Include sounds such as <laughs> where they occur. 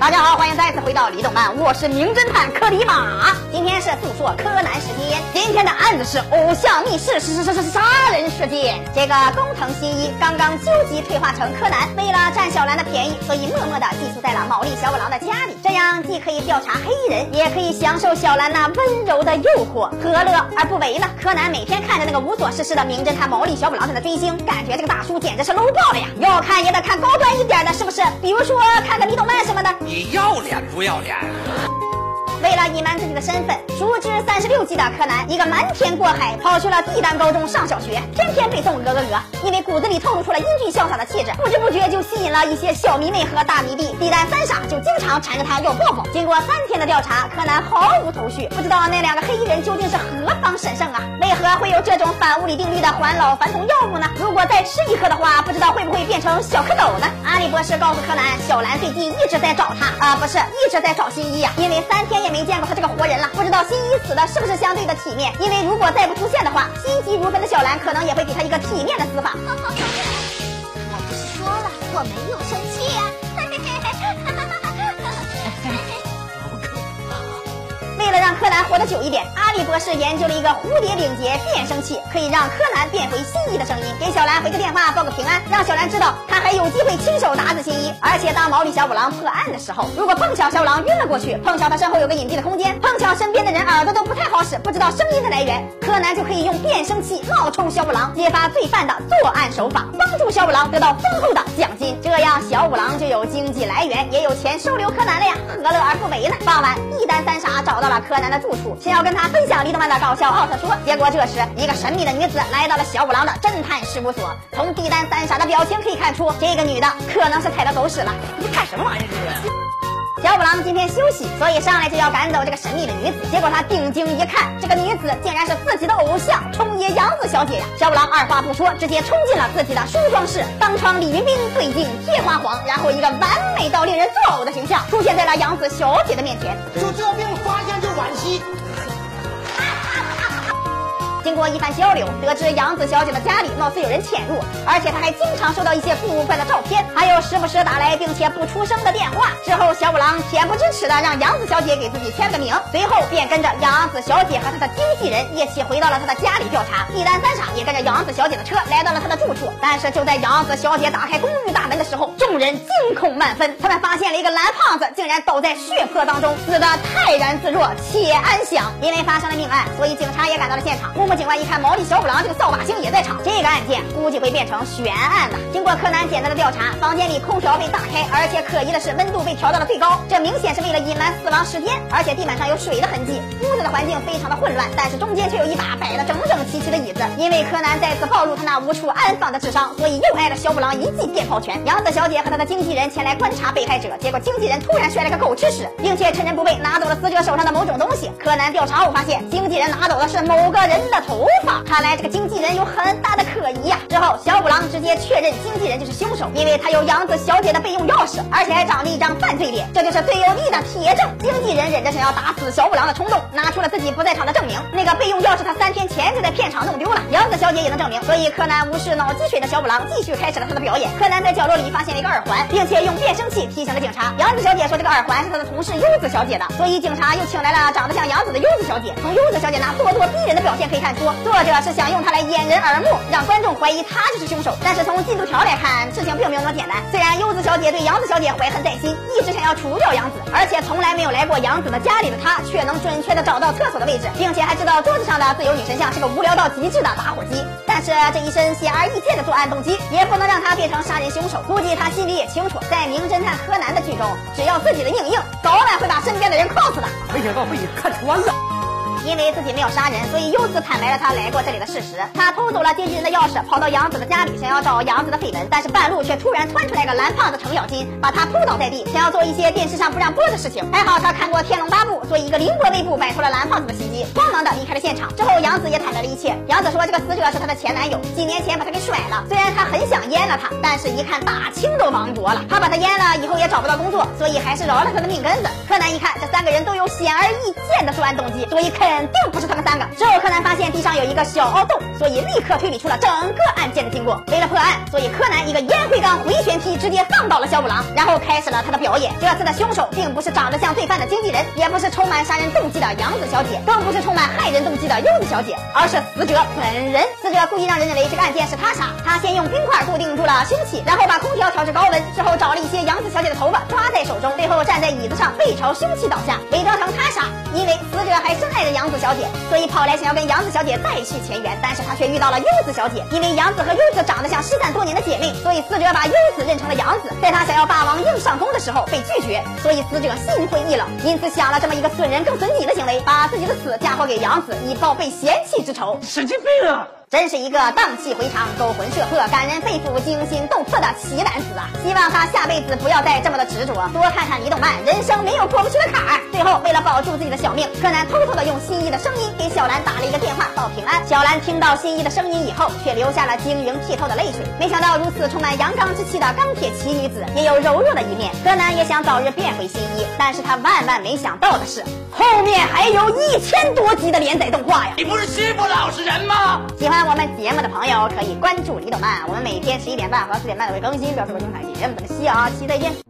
大家好，欢迎再次回到李动漫，我是名侦探柯里马。今天是诉说柯南时间，今天的案子是偶像密室是是是是杀人事件。这个工藤新一刚刚究极退化成柯南，为了占小兰的便宜，所以默默的寄宿在了毛利小五郎的家里，这样既可以调查黑衣人，也可以享受小兰那温柔的诱惑，何乐而不为呢？柯南每天看着那个无所事事的名侦探毛利小五郎在那追星，感觉这个大叔简直是 low 爆了呀！要看也得看高端一点的，是不是？比如说看个李。你要脸不要脸？为了隐瞒自己的身份，熟知三十六计的柯南，一个瞒天过海，跑去了地丹高中上小学，天天背诵鹅鹅鹅，因为骨子里透露出了英俊潇洒的气质，不知不觉就吸引了一些小迷妹和大迷弟。地丹三傻就经常缠着他要抱抱。经过三天的调查，柯南毫无头绪，不知道那两个黑衣人究竟是何方神圣啊？为何会有这种反物理定律的还老还童药物呢？如果再吃一颗的话，不知道会不会变成小蝌蚪呢？阿笠博士告诉柯南，小兰最近一直在找他啊，不是一直在找新一呀，因为三天也。没见过他这个活人了，不知道新一死的是不是相对的体面？因为如果再不出现的话，心急如焚的小兰可能也会给他一个体面的死法。我 <laughs> 不是说了，我没有生柯南活得久一点，阿笠博士研究了一个蝴蝶领结变声器，可以让柯南变回心仪的声音。给小兰回个电话报个平安，让小兰知道他还有机会亲手打死新一。而且当毛利小五郎破案的时候，如果碰巧小五郎晕了过去，碰巧他身后有个隐蔽的空间，碰巧身边的人耳朵都不太好使，不知道声音的来源，柯南就可以用变声器冒充小五郎，揭发罪犯的作案手法，帮助小五郎得到丰厚的奖金。这样小五郎就有经济来源，也有钱收留柯南了呀，何乐而不为呢？傍晚，一单三傻找到了。柯南的住处，想要跟他分享李德曼的搞笑奥特说，结果这时一个神秘的女子来到了小五郎的侦探事务所。从地单三傻的表情可以看出，这个女的可能是踩到狗屎了。你干什么玩意儿这是？小五郎今天休息，所以上来就要赶走这个神秘的女子。结果他定睛一看，这个女子竟然是自己的偶像冲野洋子小姐呀！小五郎二话不说，直接冲进了自己的梳妆室，当窗李云彬对镜贴花黄，然后一个完美到令人作呕的形象出现在了洋子小姐的面前。就这病发现就晚期。经过一番交流，得知杨子小姐的家里貌似有人潜入，而且她还经常收到一些古怪的照片，还有时不时打来并且不出声的电话。之后，小五郎恬不知耻的让杨子小姐给自己签个名，随后便跟着杨子小姐和她的经纪人一起回到了她的家里调查。一单三傻也跟着杨子小姐的车来到了她的住处，但是就在杨子小姐打开公寓大门的时候，众人惊恐万分，他们发现了一个蓝胖子竟然倒在血泊当中，死的泰然自若且安详。因为发生了命案，所以警察也赶到了现场。警官一看毛利小五郎这个扫把星也在场，这个案件估计会变成悬案了。经过柯南简单的调查，房间里空调被打开，而且可疑的是温度被调到了最高，这明显是为了隐瞒死亡时间。而且地板上有水的痕迹，屋子的环境非常的混乱，但是中间却有一把摆的整整齐齐的椅子。因为柯南再次暴露他那无处安放的智商，所以又挨了小五郎一记电炮拳。杨子小姐和她的经纪人前来观察被害者，结果经纪人突然摔了个狗吃屎，并且趁人不备拿走了死者手上的某种东西。柯南调查后发现，经纪人拿走的是某个人的。头发，看来这个经纪人有很大的可疑呀。之后，小五郎直接确认经纪人就是凶手，因为他有杨子小姐的备用钥匙，而且还长着一张犯罪脸，这就是最有力的铁证。经纪人忍着想要打死小五郎的冲动，拿出了自己不在场的证明。那个备用钥匙，他三天前就在片场弄丢了。杨子小姐也能证明，所以柯南无视脑积水的小五郎，继续开始了他的表演。柯南在角落里发现了一个耳环，并且用变声器提醒了警察。杨子小姐说这个耳环是她的同事优子小姐的，所以警察又请来了长得像杨子的优子小姐。从优子小姐那咄咄逼人的表现可以看出。作者是想用她来掩人耳目，让观众怀疑他就是凶手。但是从进度条来看，事情并没有那么简单。虽然优子小姐对杨子小姐怀恨在心，一直想要除掉杨子，而且从来没有来过杨子的家里的她，却能准确的找到厕所的位置，并且还知道桌子上的自由女神像是个无聊到极致的打火机。但是这一身显而易见的作案动机，也不能让他变成杀人凶手。估计他心里也清楚，在名侦探柯南的剧中，只要自己的硬硬，早晚会把身边的人 k 死的。没想到被你看穿了。因为自己没有杀人，所以柚子坦白了他来过这里的事实。他偷走了经纪人的钥匙，跑到杨子的家里，想要找杨子的绯闻。但是半路却突然窜出来个蓝胖子程咬金，把他扑倒在地，想要做一些电视上不让播的事情。还好他看过《天龙八部》，所以一个凌波微步摆脱了蓝胖子的袭击，慌忙的离开了现场。之后杨子也坦白了一切。杨子说这个死者是他的前男友，几年前把他给甩了。虽然他很想阉了他，但是一看大清都亡国了，他把他阉了以后也找不到工作，所以还是饶了他的命根子。柯南一看这三个人都有显而易见的作案动机，所以肯肯定不是他们三个。之后，柯南发现地上有一个小凹洞，所以立刻推理出了整个案件的经过。为了破案，所以柯南一个烟灰缸回旋劈，直接放倒了小五郎，然后开始了他的表演。这次的凶手并不是长得像罪犯的经纪人，也不是充满杀人动机的杨子小姐，更不是充满害人动机的优子小姐，而是死者本人。死者故意让人认为这个案件是他杀，他先用冰块固定住了凶器，然后把空调调至高温，之后找了一些杨子小姐的头发抓在手中，最后站在椅子上背朝凶器倒下，伪装成他杀。因为死者还深爱着杨子小姐，所以跑来想要跟杨子小姐再续前缘，但是他却遇到了柚子小姐。因为杨子和柚子长得像失散多年的姐妹，所以死者把柚子认成了杨子。在他想要霸王硬上弓的时候被拒绝，所以死者心灰意冷，因此想了这么一个损人更损己的行为，把自己的死嫁祸给杨子，以报被嫌弃之仇。神经病啊！真是一个荡气回肠、勾魂摄魄、感人肺腑、惊心动魄的奇男子啊！希望他下辈子不要再这么的执着，多看看李动漫，人生没有过不去的坎儿。最后，为了保住自己的小命，柯南偷偷的用新一的声音给小兰打了一个电话报平安。小兰听到新一的声音以后，却流下了晶莹剔透的泪水。没想到如此充满阳刚之气的钢铁奇女子，也有柔弱的一面。柯南也想早日变回新一，但是他万万没想到的是，后面还有一千多集的连载动画呀！你不是欺负老实人吗？喜欢我们节目的朋友可以关注李董曼，我们每天十一点半和四点半都会更新，表示我精彩节目咱们下期再见。